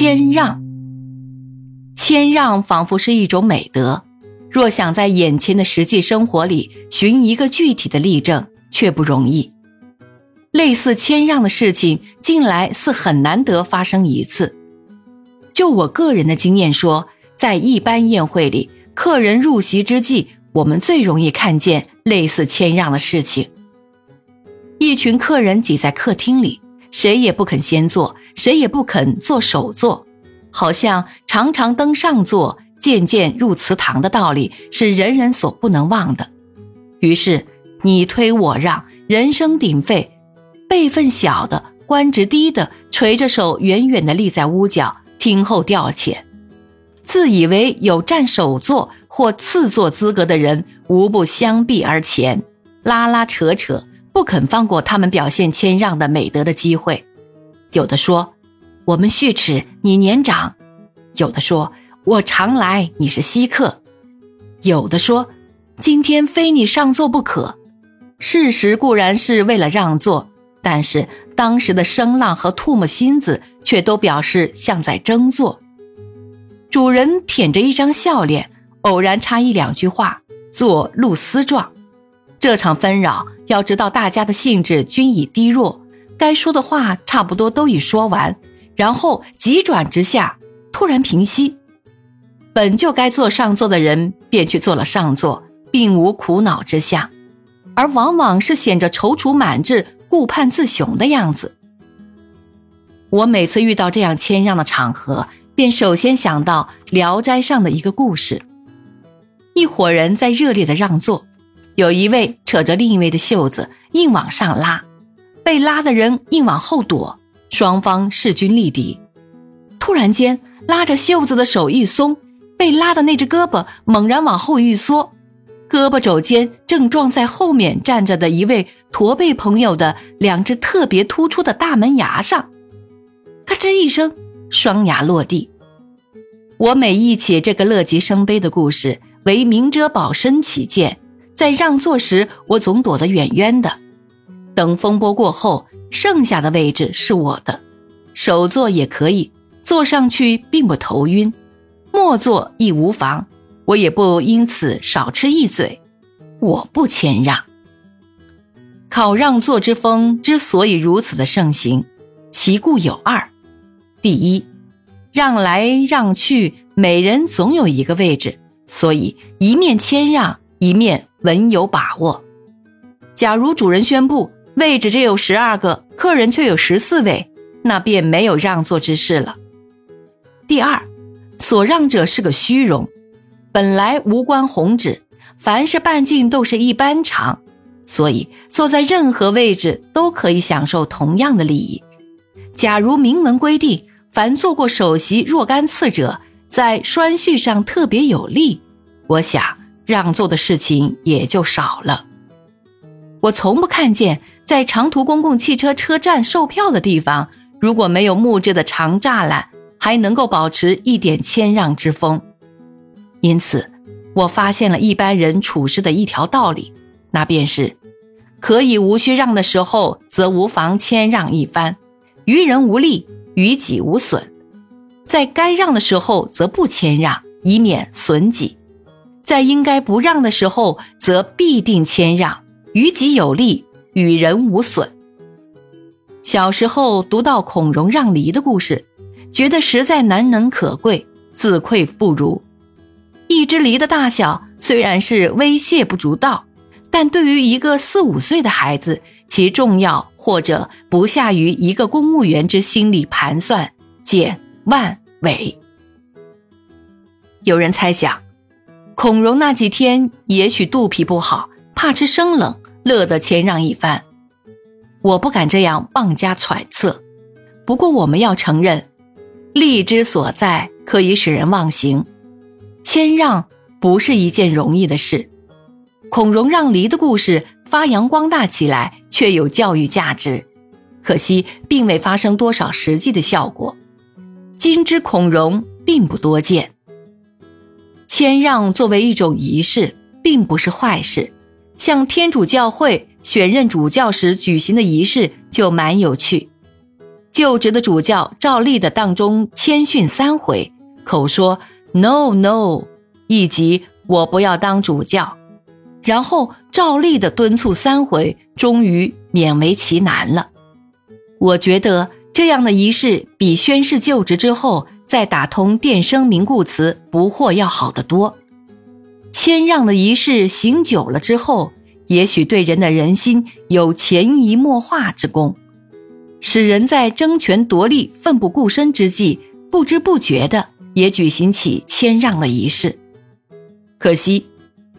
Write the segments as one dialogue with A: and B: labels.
A: 谦让，谦让仿佛是一种美德。若想在眼前的实际生活里寻一个具体的例证，却不容易。类似谦让的事情，近来似很难得发生一次。就我个人的经验说，在一般宴会里，客人入席之际，我们最容易看见类似谦让的事情。一群客人挤在客厅里，谁也不肯先坐，谁也不肯坐首座，好像常常登上座，渐渐入祠堂的道理是人人所不能忘的。于是你推我让，人声鼎沸，辈分小的、官职低的，垂着手远远地立在屋角听候调遣，自以为有占首座或次座资格的人，无不相避而前，拉拉扯扯。不肯放过他们表现谦让的美德的机会，有的说：“我们续齿，你年长；有的说：“我常来，你是稀客；有的说：“今天非你上座不可。”事实固然是为了让座，但是当时的声浪和唾沫星子却都表示像在争座。主人舔着一张笑脸，偶然插一两句话，做露丝状。这场纷扰，要知道大家的兴致均已低落，该说的话差不多都已说完，然后急转直下，突然平息。本就该坐上座的人便去坐了上座，并无苦恼之相，而往往是显着踌躇满志、顾盼自雄的样子。我每次遇到这样谦让的场合，便首先想到《聊斋》上的一个故事：一伙人在热烈的让座。有一位扯着另一位的袖子，硬往上拉，被拉的人硬往后躲，双方势均力敌。突然间，拉着袖子的手一松，被拉的那只胳膊猛然往后一缩，胳膊肘间正撞在后面站着的一位驼背朋友的两只特别突出的大门牙上，咔吱一声，双牙落地。我每忆起这个乐极生悲的故事，为明哲保身起见。在让座时，我总躲得远远的。等风波过后，剩下的位置是我的，首座也可以，坐上去并不头晕；末座亦无妨，我也不因此少吃一嘴。我不谦让。考让座之风之所以如此的盛行，其故有二：第一，让来让去，每人总有一个位置，所以一面谦让，一面。稳有把握。假如主人宣布位置只有十二个，客人却有十四位，那便没有让座之事了。第二，所让者是个虚荣，本来无关宏旨，凡是半径都是一般长，所以坐在任何位置都可以享受同样的利益。假如明文规定，凡坐过首席若干次者，在栓序上特别有利，我想。让座的事情也就少了。我从不看见在长途公共汽车车站售票的地方，如果没有木质的长栅栏，还能够保持一点谦让之风。因此，我发现了一般人处事的一条道理，那便是：可以无需让的时候，则无妨谦让一番，于人无利，于己无损；在该让的时候，则不谦让，以免损己。在应该不让的时候，则必定谦让，于己有利，与人无损。小时候读到孔融让梨的故事，觉得实在难能可贵，自愧不如。一只梨的大小虽然是微谢不足道，但对于一个四五岁的孩子，其重要或者不下于一个公务员之心理盘算减万尾。有人猜想。孔融那几天也许肚皮不好，怕吃生冷，乐得谦让一番。我不敢这样妄加揣测。不过我们要承认，利之所在可以使人忘形，谦让不是一件容易的事。孔融让梨的故事发扬光大起来，却有教育价值，可惜并未发生多少实际的效果。今之孔融并不多见。谦让作为一种仪式，并不是坏事。像天主教会选任主教时举行的仪式就蛮有趣。就职的主教照例的当中谦逊三回，口说 “no no”，以及“我不要当主教”，然后照例的敦促三回，终于勉为其难了。我觉得这样的仪式比宣誓就职之后再打通电声明故词不惑要好得多。谦让的仪式行久了之后，也许对人的人心有潜移默化之功，使人在争权夺利、奋不顾身之际，不知不觉的也举行起谦让的仪式。可惜，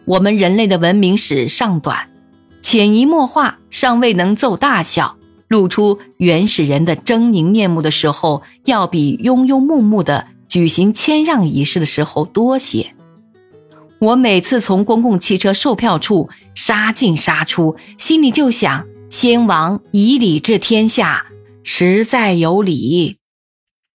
A: 我们人类的文明史尚短，潜移默化尚未能奏大效，露出原始人的狰狞面目的时候，要比庸庸木木的举行谦让仪式的时候多些。我每次从公共汽车售票处杀进杀出，心里就想：先王以礼治天下，实在有理。